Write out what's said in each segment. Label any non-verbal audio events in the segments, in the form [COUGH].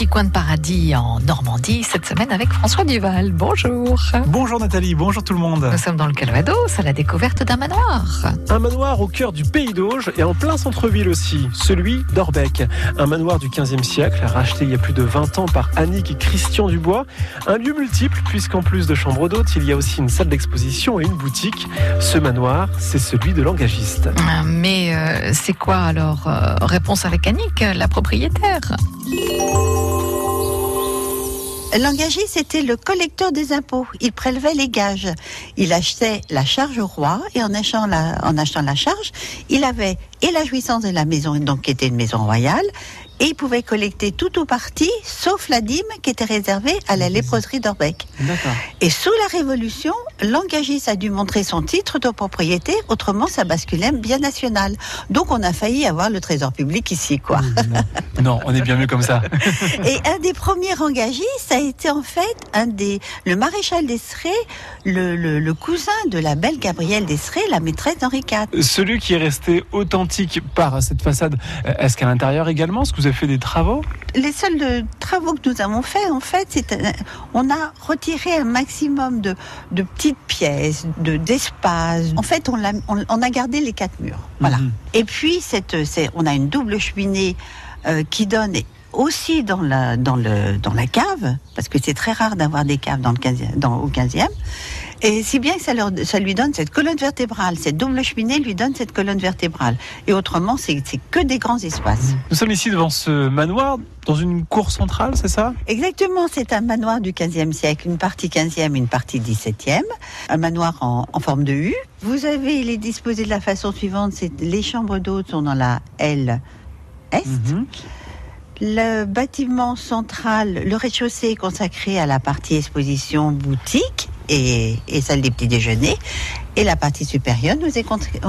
petit coin de paradis en Normandie cette semaine avec François Duval. Bonjour. Bonjour Nathalie, bonjour tout le monde. Nous sommes dans le Calvados à la découverte d'un manoir. Un manoir au cœur du pays d'Auge et en plein centre-ville aussi, celui d'Orbec. Un manoir du 15e siècle, racheté il y a plus de 20 ans par Annick et Christian Dubois. Un lieu multiple puisqu'en plus de chambres d'hôtes, il y a aussi une salle d'exposition et une boutique. Ce manoir, c'est celui de l'engagiste. Mais euh, c'est quoi alors euh, Réponse avec Annick, la propriétaire? L'engagé, c'était le collecteur des impôts. Il prélevait les gages. Il achetait la charge au roi et en achetant la, en achetant la charge, il avait et la jouissance de la maison, donc qui était une maison royale, et il pouvait collecter tout ou partie, sauf la dîme qui était réservée à la léproserie d'Orbec. Et sous la Révolution, l'engagiste a dû montrer son titre de propriété, autrement ça basculait bien national. Donc on a failli avoir le trésor public ici, quoi. Non, on est bien mieux comme ça. [LAUGHS] Et un des premiers engagistes a été en fait un des, le maréchal d'Estrée, le, le, le, cousin de la belle Gabrielle d'Estrée, la maîtresse d'Henri IV. Celui qui est resté authentique par cette façade, est-ce qu'à l'intérieur également, est-ce que vous avez fait des travaux? Les seuls travaux que nous avons faits, en fait, c'est on a retiré un maximum de, de petites pièces, de d'espace. En fait, on a, on, on, a gardé les quatre murs. Voilà. -hmm. Et puis, cette, on a une double cheminée euh, qui donne aussi dans la, dans le, dans la cave, parce que c'est très rare d'avoir des caves dans le 15e, dans, au 15e. Et si bien que ça, leur, ça lui donne cette colonne vertébrale, cette double cheminée lui donne cette colonne vertébrale. Et autrement, c'est que des grands espaces. Nous sommes ici devant ce manoir, dans une cour centrale, c'est ça? Exactement, c'est un manoir du 15e siècle, une partie 15e, une partie 17e, un manoir en, en forme de U. Vous avez, il est disposé de la façon suivante, c'est les chambres d'hôtes sont dans la L Est. Mm -hmm. Le bâtiment central, le rez-de-chaussée est consacré à la partie exposition boutique et, et, salle des petits déjeuners. Et la partie supérieure nous est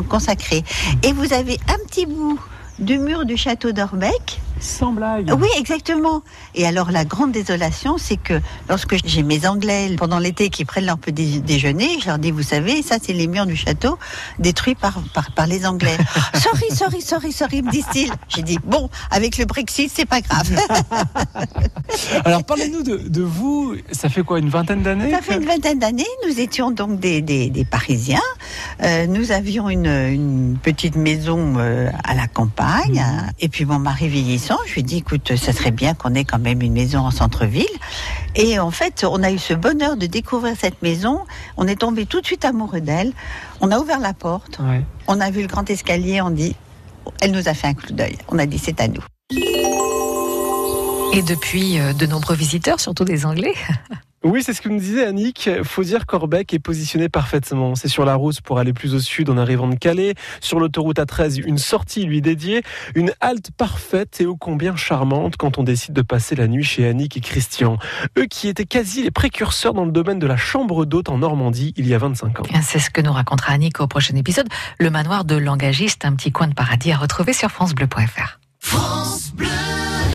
consacrée. Et vous avez un petit bout du mur du château d'Orbec. Sans blague. Oui, exactement. Et alors la grande désolation, c'est que lorsque j'ai mes Anglais pendant l'été qui prennent leur petit déjeuner, je leur dis, vous savez, ça c'est les murs du château détruits par, par, par les Anglais. [LAUGHS] sorry, sorry, sorry, sorry, me disent-ils. J'ai dit, bon, avec le Brexit, c'est pas grave. [LAUGHS] alors parlez-nous de, de, vous, ça fait quoi, une vingtaine d'années Ça fait une vingtaine d'années, nous étions donc des, des, des Parisiens. Euh, nous avions une, une petite maison euh, à la campagne. Mmh. Et puis mon mari vieillissant, je lui ai dit, écoute, ça serait bien qu'on ait quand même une maison en centre-ville. Et en fait, on a eu ce bonheur de découvrir cette maison. On est tombé tout de suite amoureux d'elle. On a ouvert la porte. Ouais. On a vu le grand escalier. On dit, elle nous a fait un coup d'œil. On a dit, c'est à nous. Et depuis, de nombreux visiteurs, surtout des Anglais. [LAUGHS] Oui, c'est ce que nous disait Annick. Faut dire qu'Orbec est positionné parfaitement. C'est sur la route pour aller plus au sud en arrivant de Calais. Sur l'autoroute A13, une sortie lui dédiée. Une halte parfaite et ô combien charmante quand on décide de passer la nuit chez Annick et Christian. Eux qui étaient quasi les précurseurs dans le domaine de la chambre d'hôte en Normandie il y a 25 ans. C'est ce que nous racontera Annick au prochain épisode. Le manoir de l'engagiste, un petit coin de paradis à retrouver sur FranceBleu.fr. France Bleu